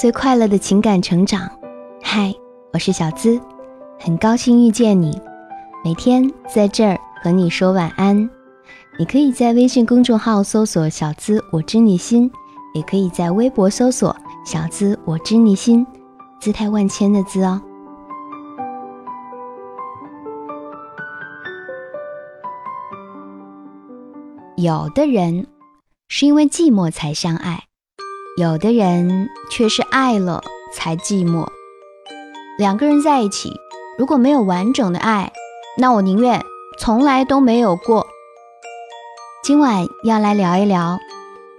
最快乐的情感成长。嗨，我是小资，很高兴遇见你，每天在这儿和你说晚安。你可以在微信公众号搜索“小资我知你心”，也可以在微博搜索“小资我知你心”，姿态万千的“资”哦。有的人是因为寂寞才相爱，有的人却是爱了才寂寞。两个人在一起，如果没有完整的爱，那我宁愿从来都没有过。今晚要来聊一聊，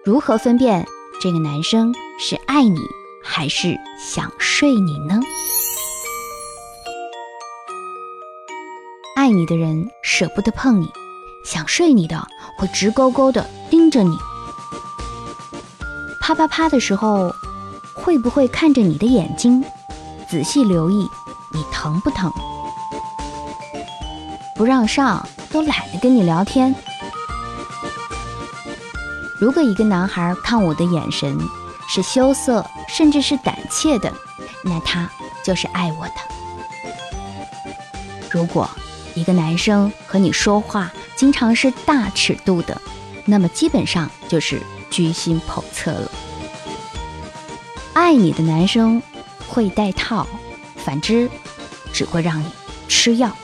如何分辨这个男生是爱你还是想睡你呢？爱你的人舍不得碰你，想睡你的会直勾勾的盯着你，啪啪啪的时候会不会看着你的眼睛，仔细留意你疼不疼？不让上都懒得跟你聊天。如果一个男孩看我的眼神是羞涩，甚至是胆怯的，那他就是爱我的。如果一个男生和你说话经常是大尺度的，那么基本上就是居心叵测了。爱你的男生会戴套，反之只会让你吃药。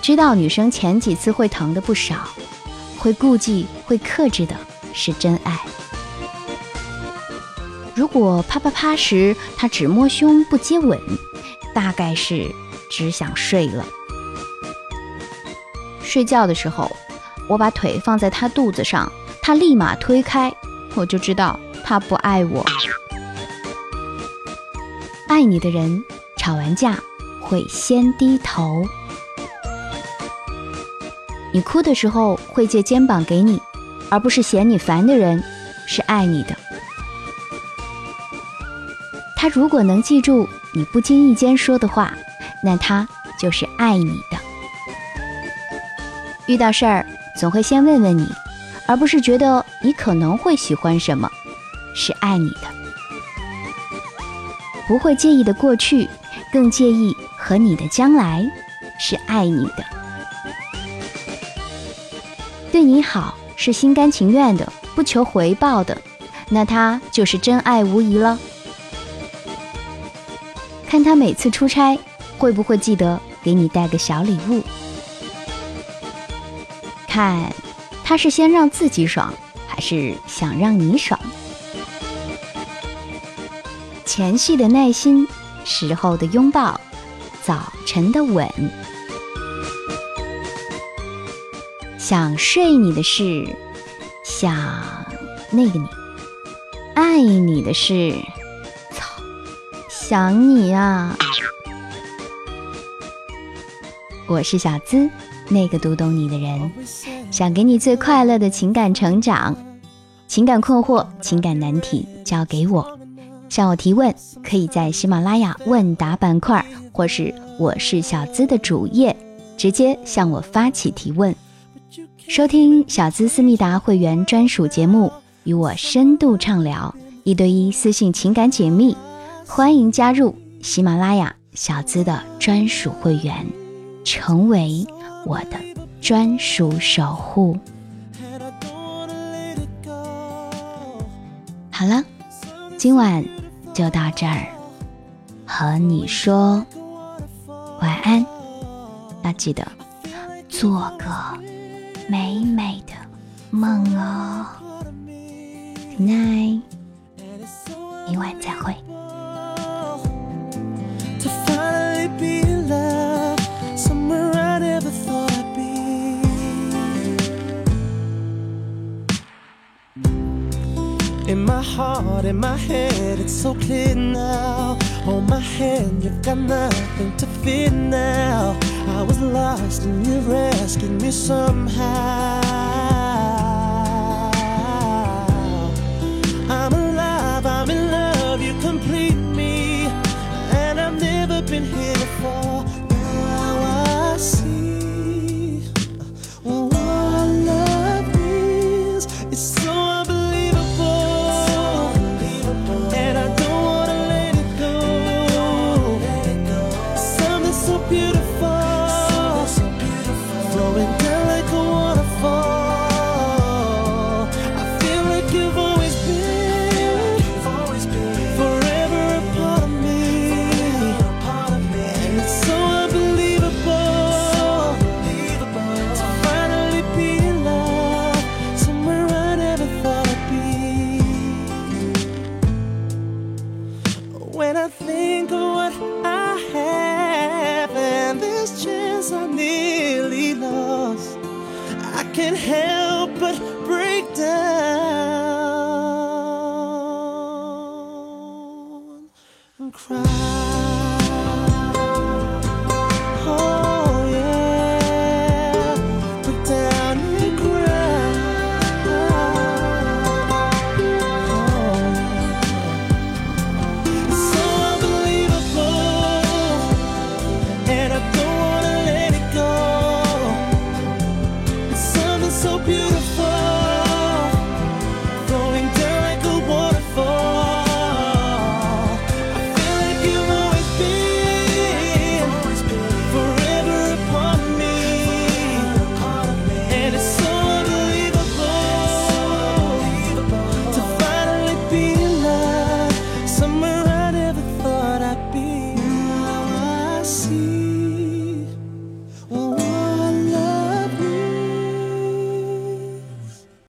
知道女生前几次会疼的不少。会顾忌、会克制的是真爱。如果啪啪啪时他只摸胸不接吻，大概是只想睡了。睡觉的时候，我把腿放在他肚子上，他立马推开，我就知道他不爱我。爱你的人吵完架会先低头。你哭的时候会借肩膀给你，而不是嫌你烦的人，是爱你的。他如果能记住你不经意间说的话，那他就是爱你的。遇到事儿总会先问问你，而不是觉得你可能会喜欢什么，是爱你的。不会介意的过去，更介意和你的将来，是爱你的。对你好是心甘情愿的，不求回报的，那他就是真爱无疑了。看他每次出差会不会记得给你带个小礼物？看他是先让自己爽，还是想让你爽？前戏的耐心，时候的拥抱，早晨的吻。想睡你的是想那个你，爱你的是操想你啊！我是小资，那个读懂你的人，想给你最快乐的情感成长，情感困惑、情感难题交给我，向我提问，可以在喜马拉雅问答板块，或是我是小资的主页，直接向我发起提问。收听小资思密达会员专属节目，与我深度畅聊，一对一私信情感解密，欢迎加入喜马拉雅小资的专属会员，成为我的专属守护。好了，今晚就到这儿，和你说晚安，要记得做个。美美的梦哦，Good night，明晚再会。Heart, in my head, it's so clear now. Hold my hand, you've got nothing to fear now. I was lost and you rescued me somehow. I'm alive, I'm in love, you complete me. And I've never been here can't help but break down.